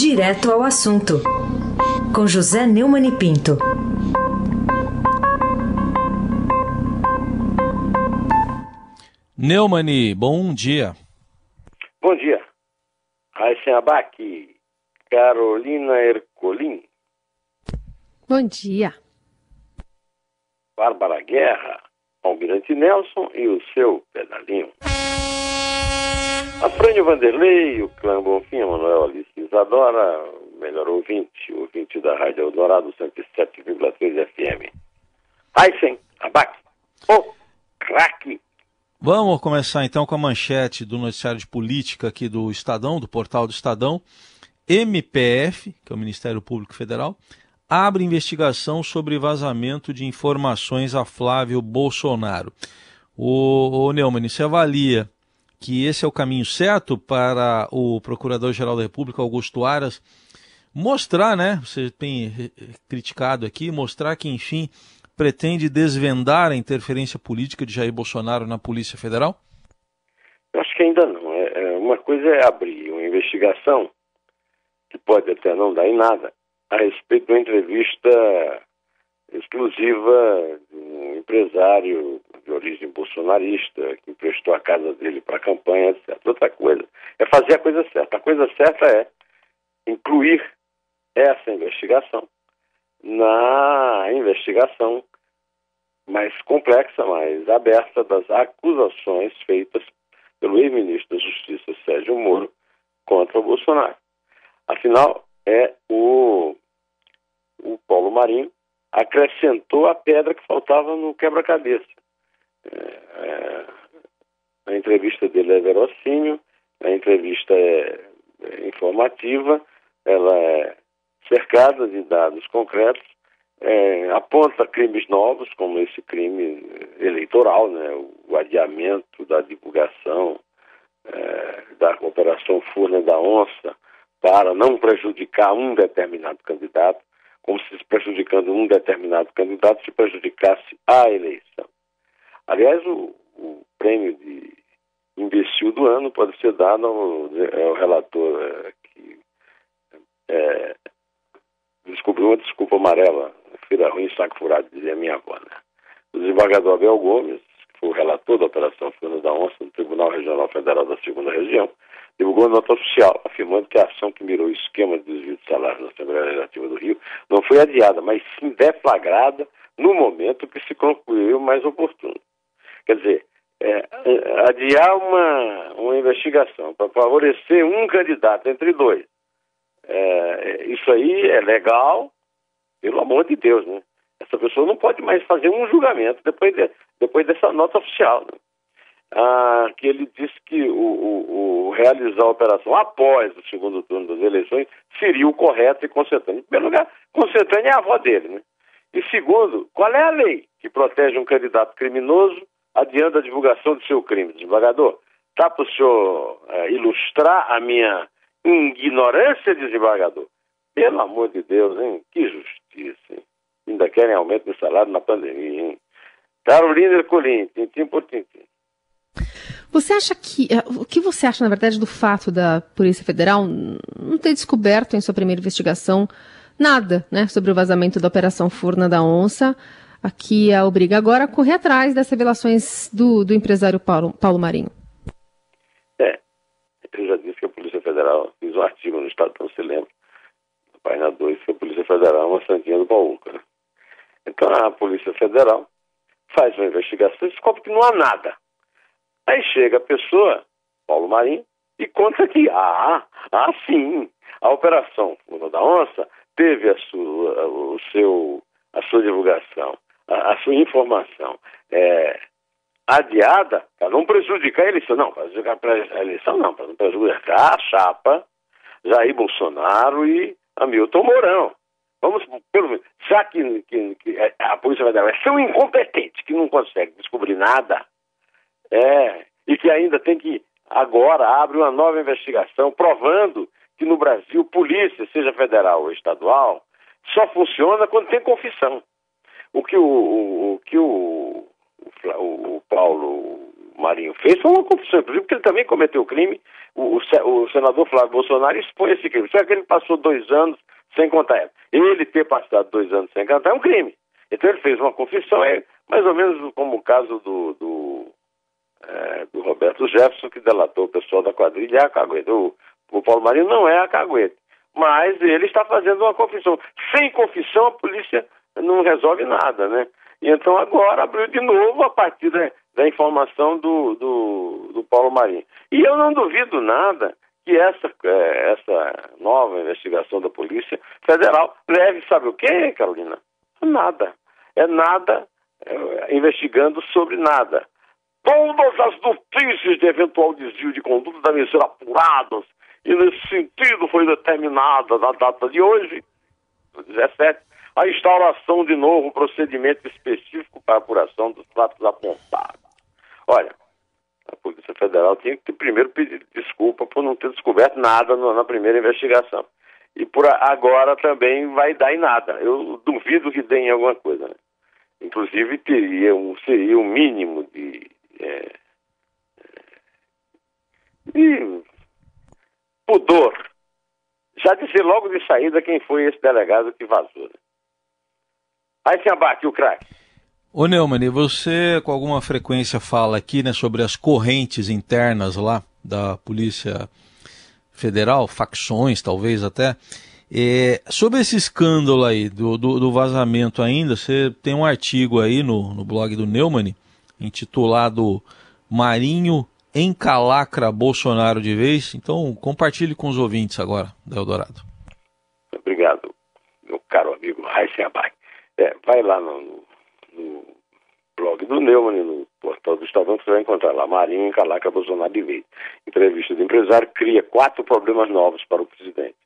Direto ao assunto, com José Neumann e Pinto. Neumani, bom dia. Bom dia. Raíssen Abac, Carolina Ercolim. Bom dia. Bárbara Guerra, Almirante Nelson e o seu pedalinho. Afrânio Vanderlei, o clã Bonfim, Manuel Alice Isadora, melhor ouvinte, ouvinte da Rádio Eldorado 107,3 FM. Aysen, Abac, o craque. Vamos começar então com a manchete do noticiário de política aqui do Estadão, do portal do Estadão. MPF, que é o Ministério Público Federal, abre investigação sobre vazamento de informações a Flávio Bolsonaro. O, o Neumann, você avalia que esse é o caminho certo para o Procurador-Geral da República, Augusto Aras, mostrar, né? Você tem criticado aqui, mostrar que, enfim, pretende desvendar a interferência política de Jair Bolsonaro na Polícia Federal? Eu acho que ainda não. É, é, uma coisa é abrir uma investigação, que pode até não dar em nada, a respeito de uma entrevista exclusiva um empresário de origem bolsonarista que emprestou a casa dele para a campanha, etc. Outra coisa é fazer a coisa certa. A coisa certa é incluir essa investigação na investigação mais complexa, mais aberta das acusações feitas pelo ex-ministro da Justiça Sérgio Moro contra o Bolsonaro. Afinal, é o, o Paulo Marinho acrescentou a pedra que faltava no quebra-cabeça. É, é, a entrevista dele é verossímil, a entrevista é, é informativa, ela é cercada de dados concretos, é, aponta crimes novos, como esse crime eleitoral, né, o adiamento da divulgação é, da Operação Furna da Onça para não prejudicar um determinado candidato, como se prejudicando um determinado candidato se prejudicasse a eleição. Aliás, o, o prêmio de imbecil do ano pode ser dado ao, ao relator é, que é, descobriu uma desculpa amarela, filha ruim, saco furado, dizia minha avó. Né? O desembargador Abel Gomes, que foi o relator da Operação Furna da Onça no Tribunal Regional Federal da Segunda Região, divulgou nota oficial, afirmando que a ação que mirou o esquema de desvio de salários na Assembleia Legislativa do Rio não foi adiada, mas sim deflagrada no momento que se concluiu mais oportuno. Quer dizer, é, adiar uma, uma investigação para favorecer um candidato entre dois, é, isso aí é legal, pelo amor de Deus, né? Essa pessoa não pode mais fazer um julgamento depois, de, depois dessa nota oficial. Né? Ah, que ele disse que o, o, o, realizar a operação após o segundo turno das eleições seria o correto e concentrando. Em primeiro lugar, concentrando é a avó dele, né? E segundo, qual é a lei que protege um candidato criminoso adiante a divulgação do seu crime? Desembargador, tá para o senhor é, ilustrar a minha ignorância, desembargador? Pelo amor de Deus, hein? Que justiça, hein? Ainda querem aumento de salário na pandemia, hein? Carolina Ercolim, tintim por tintim. Você acha que. Eh, o que você acha, na verdade, do fato da Polícia Federal não ter descoberto em sua primeira investigação nada né, sobre o vazamento da Operação Furna da Onça? Aqui a obriga agora a correr atrás das revelações do, do empresário Paulo, Paulo Marinho. É, eu já disse que a Polícia Federal fez um artigo no Estado, não se lembra, na página 2, que a Polícia Federal é uma santinha do baú. Né? Então a Polícia Federal faz uma investigação e descobre que não há nada. Aí chega a pessoa, Paulo Marinho, e conta que, ah, ah sim, a Operação Funda da Onça teve a sua, o seu, a sua divulgação, a, a sua informação é, adiada para não prejudicar a eleição. Não, para a eleição não, para não prejudicar a chapa Jair Bolsonaro e Hamilton Mourão. Vamos, pelo menos, já que, que, que a Polícia Federal é tão incompetente que não consegue descobrir nada, é, e que ainda tem que, agora, abre uma nova investigação provando que no Brasil, polícia, seja federal ou estadual, só funciona quando tem confissão. O que o, o, que o, o, o Paulo Marinho fez foi uma confissão, inclusive porque ele também cometeu crime. O, o, senador Flávio Bolsonaro expõe esse crime. Só que ele passou dois anos sem contar. Ele ter passado dois anos sem contar é um crime. Então ele fez uma confissão, é mais ou menos como o caso do, do, é, do Roberto Jefferson, que delatou o pessoal da quadrilha, a cagueta. O, o Paulo Marinho não é a cagueta. Mas ele está fazendo uma confissão. Sem confissão, a polícia não resolve nada, né? E então agora abriu de novo a partir da, da informação do, do, do, Paulo Marinho. E eu não duvido nada que essa, é, essa nova investigação da Polícia Federal leve, sabe o quê, Carolina? Nada. É nada é, investigando sobre nada. Todas as notícias de eventual desvio de conduta devem ser apuradas e nesse sentido foi determinada na data de hoje, 17, a instauração de novo procedimento específico para apuração dos fatos apontados. Olha, a Polícia Federal tinha que primeiro pedir desculpa por não ter descoberto nada na primeira investigação. E por agora também vai dar em nada. Eu duvido que dê em alguma coisa. Né? Inclusive teria um, seria o um mínimo de, é, de pudor. Já dizer logo de saída quem foi esse delegado que vazou. Né? Aí se abate o craque. Ô Neumann, você com alguma frequência fala aqui né, sobre as correntes internas lá da Polícia Federal, facções talvez até. É, sobre esse escândalo aí do, do, do, vazamento ainda, você tem um artigo aí no, no blog do Neumann intitulado Marinho encalacra Bolsonaro de vez. Então compartilhe com os ouvintes agora da Eldorado. Obrigado, meu caro amigo Abac. É, vai lá no, no, blog do Neumann, no portal do Estadão, você vai encontrar lá, Marinho encalacra Bolsonaro de vez. Entrevista do empresário cria quatro problemas novos para o presidente.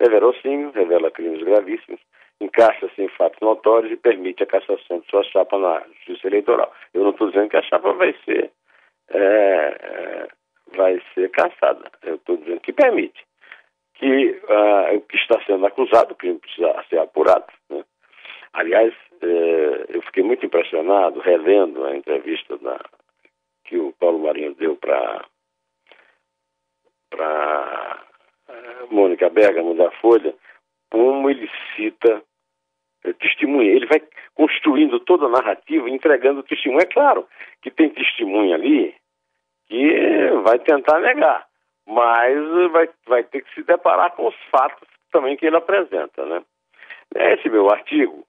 É verossímil, revela crimes gravíssimos, encaixa-se em fatos notórios e permite a cassação de sua chapa na Justiça Eleitoral. Eu não estou dizendo que a chapa vai ser, é, é, vai ser cassada. Eu estou dizendo que permite. Que uh, o que está sendo acusado, o crime precisa ser apurado, né? Aliás, eh, eu fiquei muito impressionado revendo a entrevista da, que o Paulo Marinho deu para para eh, Mônica Bergamo da Folha, como ele cita testemunha. Ele vai construindo toda a narrativa, entregando testemunho. É claro que tem testemunha ali que vai tentar negar, mas vai, vai ter que se deparar com os fatos também que ele apresenta, né? Esse meu artigo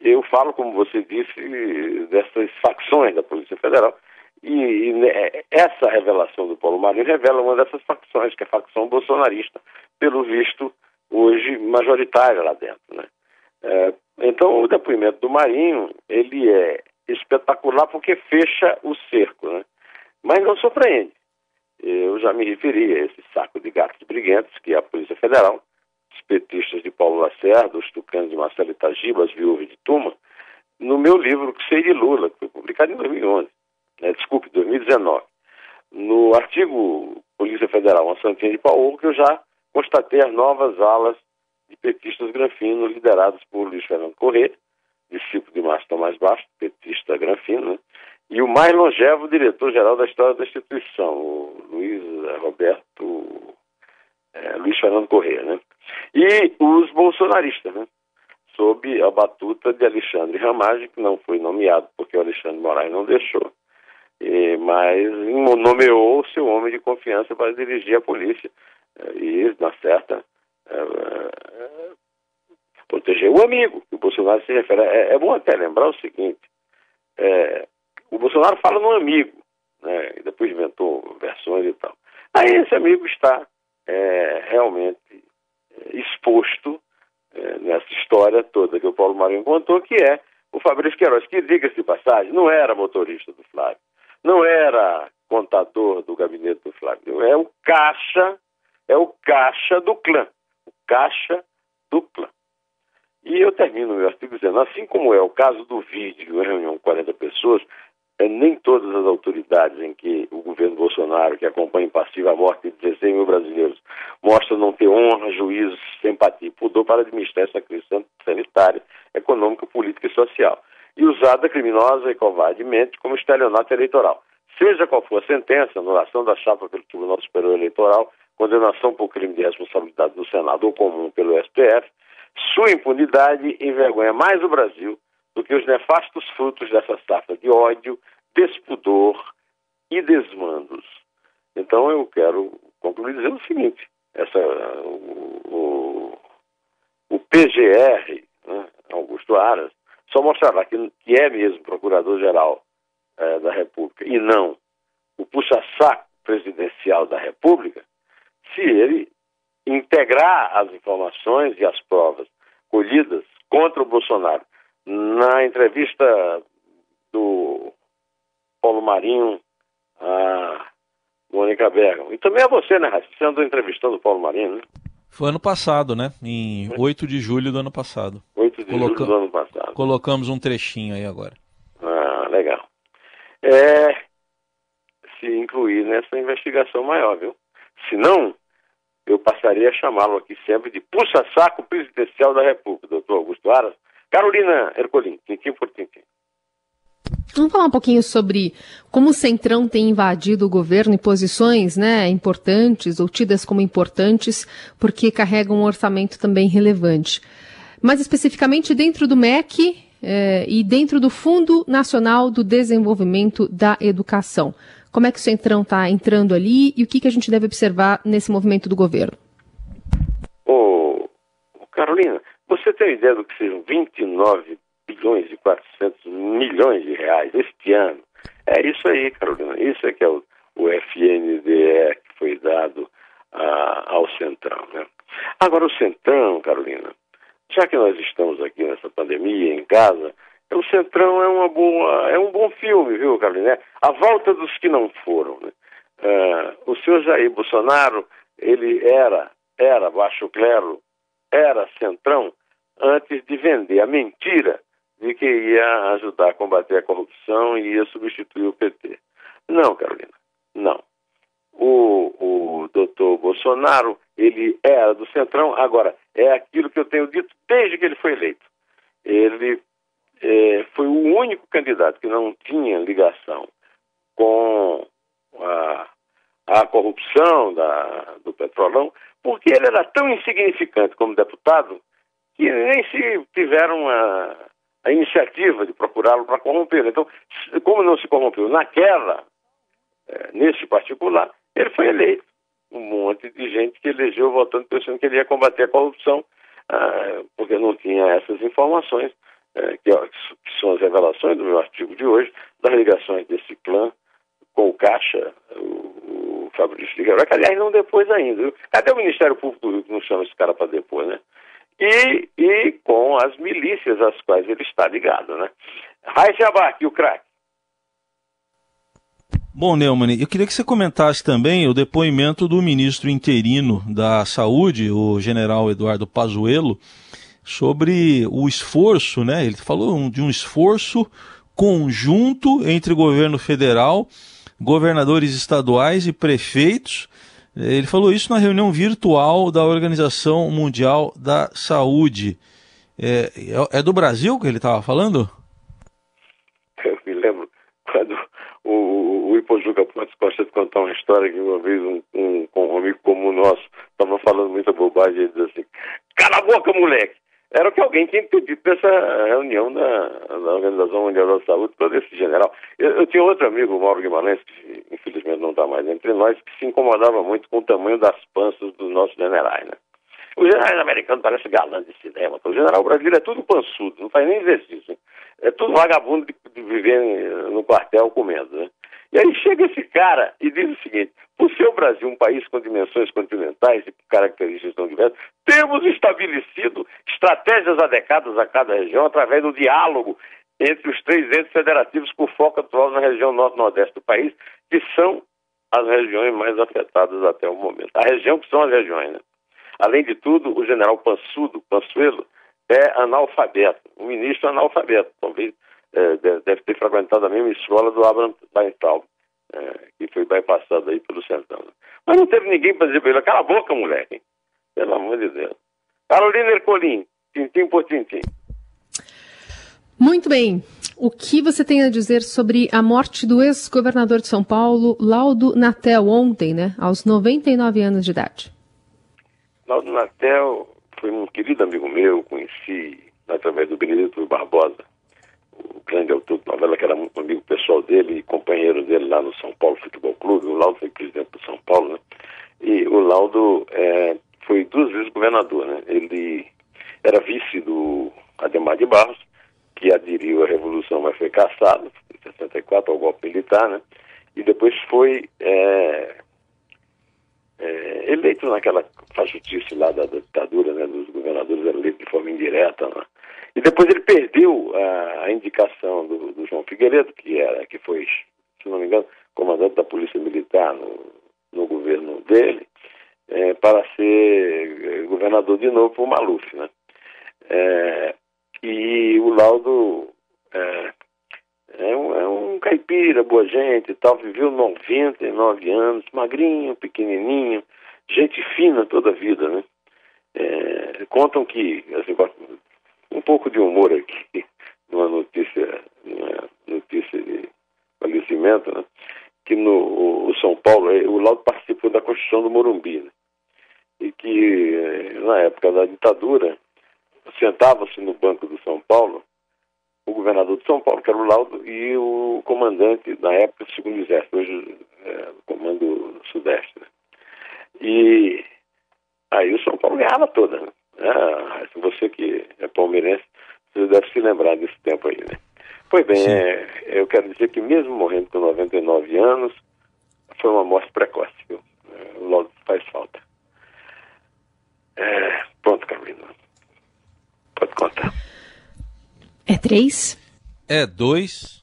eu falo, como você disse, dessas facções da Polícia Federal. E, e né, essa revelação do Paulo Marinho revela uma dessas facções, que é a facção bolsonarista, pelo visto, hoje majoritária lá dentro. Né? É, então, o depoimento do Marinho, ele é espetacular porque fecha o cerco, né? mas não surpreende. Eu já me referi a esse saco de gatos briguentos que é a Polícia Federal os petistas de Paulo Lacerda, os tucanos de Marcelo Itagiba, as viúvas de Tuma, no meu livro Que Sei de Lula, que foi publicado em 2011, né, desculpe, 2019. No artigo Polícia Federal, uma Santinha de Paulo, que eu já constatei as novas alas de petistas granfino liderados por Luiz Fernando Corrêa, discípulo de Márcio Tomás Baixo, petista granfino, né? e o mais longevo diretor-geral da história da instituição, o Luiz Roberto é, Luiz Fernando Corrêa, né? E os bolsonaristas, né? Sob a batuta de Alexandre Ramagem, que não foi nomeado porque o Alexandre Moraes não deixou, e, mas nomeou seu homem de confiança para dirigir a polícia. É, e, na certa, é, é, proteger o amigo, que o Bolsonaro se refere. É, é bom até lembrar o seguinte: é, o Bolsonaro fala no amigo, né, e depois inventou versões e tal. Aí esse amigo está é, realmente é, exposto é, nessa história toda que o Paulo Marinho contou, que é o Fabrício Queiroz, que, diga-se de passagem, não era motorista do Flávio, não era contador do gabinete do Flávio, é o caixa, é o caixa do clã, caixa clã. E eu termino meu artigo dizendo, assim como é o caso do vídeo, reunião com 40 pessoas, é, nem todas as autoridades em que o governo Bolsonaro, que acompanha impassível a morte de 16 mil brasileiros, mostra não ter honra, juízo, simpatia e pudor para administrar essa crise sanitária, econômica, política e social, e usada criminosa e covardemente como estelionato eleitoral. seja qual for a sentença, anulação da chapa pelo Tribunal Superior Eleitoral, condenação por crime de responsabilidade do Senado ou comum pelo STF, sua impunidade envergonha mais o Brasil do que os nefastos frutos dessa safra de ódio, despudor e desmandos. Então eu quero concluir dizendo o seguinte: essa, o, o, o PGR, né, Augusto Aras, só mostrará que, que é mesmo procurador-geral eh, da República e não o puxa-saco presidencial da República, se ele integrar as informações e as provas colhidas contra o Bolsonaro. Na entrevista do Paulo Marinho a Mônica Bergamo. E também a você, né, Raíssa? Você andou entrevistando o Paulo Marinho, né? Foi ano passado, né? Em 8 de julho do ano passado. 8 de Coloca... julho do ano passado. Colocamos um trechinho aí agora. Ah, legal. É, se incluir nessa investigação maior, viu? Se não, eu passaria a chamá-lo aqui sempre de puxa-saco presidencial da República, doutor Augusto Aras. Carolina Ercolim, tintim por tintim. Vamos falar um pouquinho sobre como o Centrão tem invadido o governo em posições né, importantes ou tidas como importantes, porque carregam um orçamento também relevante. Mais especificamente dentro do MEC eh, e dentro do Fundo Nacional do Desenvolvimento da Educação. Como é que o Centrão está entrando ali e o que, que a gente deve observar nesse movimento do governo? Ô, Carolina, você tem ideia do que sejam 29 bilhões e 400 milhões de reais este ano? É isso aí, Carolina. Isso é que é o, o FNDE que foi dado a, ao Centrão. Né? Agora, o Centrão, Carolina, já que nós estamos aqui nessa pandemia, em casa, o Centrão é, uma boa, é um bom filme, viu, Carolina? A volta dos que não foram. Né? Uh, o senhor Jair Bolsonaro, ele era, era baixo clero, era centrão, antes de vender a mentira de que ia ajudar a combater a corrupção e ia substituir o PT. Não, Carolina, não. O, o doutor Bolsonaro, ele era do Centrão, agora, é aquilo que eu tenho dito desde que ele foi eleito. Ele é, único candidato que não tinha ligação com a, a corrupção da, do petrolão, porque ele era tão insignificante como deputado que nem se tiveram a, a iniciativa de procurá-lo para corromper. Então, como não se corrompeu naquela, é, nesse particular, ele foi eleito. Um monte de gente que elegeu votando pensando que ele ia combater a corrupção, ah, porque não tinha essas informações é, que, que, são as revelações do meu artigo de hoje, das ligações desse clã com o Caixa, o, o Fabrício Figueiredo, que aliás não depois ainda. Cadê o Ministério Público do Rio que não chama esse cara para depois, né? E, e com as milícias às quais ele está ligado, né? Raíssa Abac, o craque. Bom, Neumann, eu queria que você comentasse também o depoimento do ministro interino da Saúde, o general Eduardo Pazuello, sobre o esforço, né? Ele falou de um esforço conjunto entre governo federal, governadores estaduais e prefeitos. Ele falou isso na reunião virtual da Organização Mundial da Saúde. É, é, do Brasil que ele estava falando? Eu me lembro quando o, o Ipojuca Pontes gosta de contar uma história que uma vez um, um, um amigo comum nosso estava falando muita bobagem e disse assim: Cala a boca, moleque! Era o que alguém tinha pedido dessa reunião da, da Organização Mundial da Saúde para esse general. Eu, eu, tinha outro amigo, Mauro Guimarães, que infelizmente não está mais entre nós, que se incomodava muito com o tamanho das panças dos nossos generais, né? O general americano parece galã de cinema. O general brasileiro é tudo pançudo, não faz nem exercício. É tudo vagabundo de, de viver no quartel comendo, né? E aí chega esse cara e diz o seguinte: o Brasil um país com dimensões continentais e características tão diversas, temos estabelecido estratégias adequadas a cada região através do diálogo entre os três entes federativos com foco atual na região norte-nordeste do país, que são as regiões mais afetadas até o momento. A região que são as regiões, né? Além de tudo, o general Pansudo, Pansuelo, é analfabeto, um ministro analfabeto, talvez é, deve ter frequentado a mesma escola do Abraham Weintraub, é, que foi bypassado aí pelo Centrão. Mas não teve ninguém para dizer para ele, cala a boca, moleque. Pelo amor de Deus. Carolina Ercolim, tintim por tintim. Muito bem. O que você tem a dizer sobre a morte do ex-governador de São Paulo, Laudo Natel, ontem, né, aos 99 anos de idade? Laudo Natel foi um querido amigo meu, conheci através do Benedito Barbosa, grande autor da novela, que era muito amigo pessoal dele e companheiro dele lá no São Paulo Futebol Clube. O Laudo foi presidente do São Paulo, né? E o Laudo é, foi duas vezes governador, né? Ele era vice do Ademar de Barros, que aderiu à Revolução, mas foi caçado, em 64, ao golpe militar, né? E depois foi é, é, eleito naquela fajutice lá da, da, ditadura, né? Dos governadores era eleito de forma indireta, né? E depois ele perdeu a, a indicação do, do, João Figueiredo, que era, que foi, se não me engano, comandante da Polícia Militar no, no governo dele, é, para ser governador de novo por Maluf, né? É, e o Laudo é, é, um, é um caipira, boa gente e tal, viveu 99 anos, magrinho, pequenininho, gente fina toda a vida, né? É, contam que, assim, pouco de humor aqui, numa notícia, numa notícia de falecimento, né? Que no o São Paulo, é, o Laudo participou da construção do Morumbi, né? E que é, na época da ditadura, sentava-se no banco do São Paulo o governador de São Paulo, que era o Laudo, e o comandante, na época, do segundo exército, hoje é, comando sudeste. Né? E aí o São Paulo ganhava toda. Né? Ah, você que é palmeirense, você deve se lembrar desse tempo aí, né? Pois bem, é, eu quero dizer que mesmo morrendo com 99 anos, foi uma morte precoce, viu? É, o Laudo faz falta. É, pronto, Carolina. Pode contar. É três? É dois.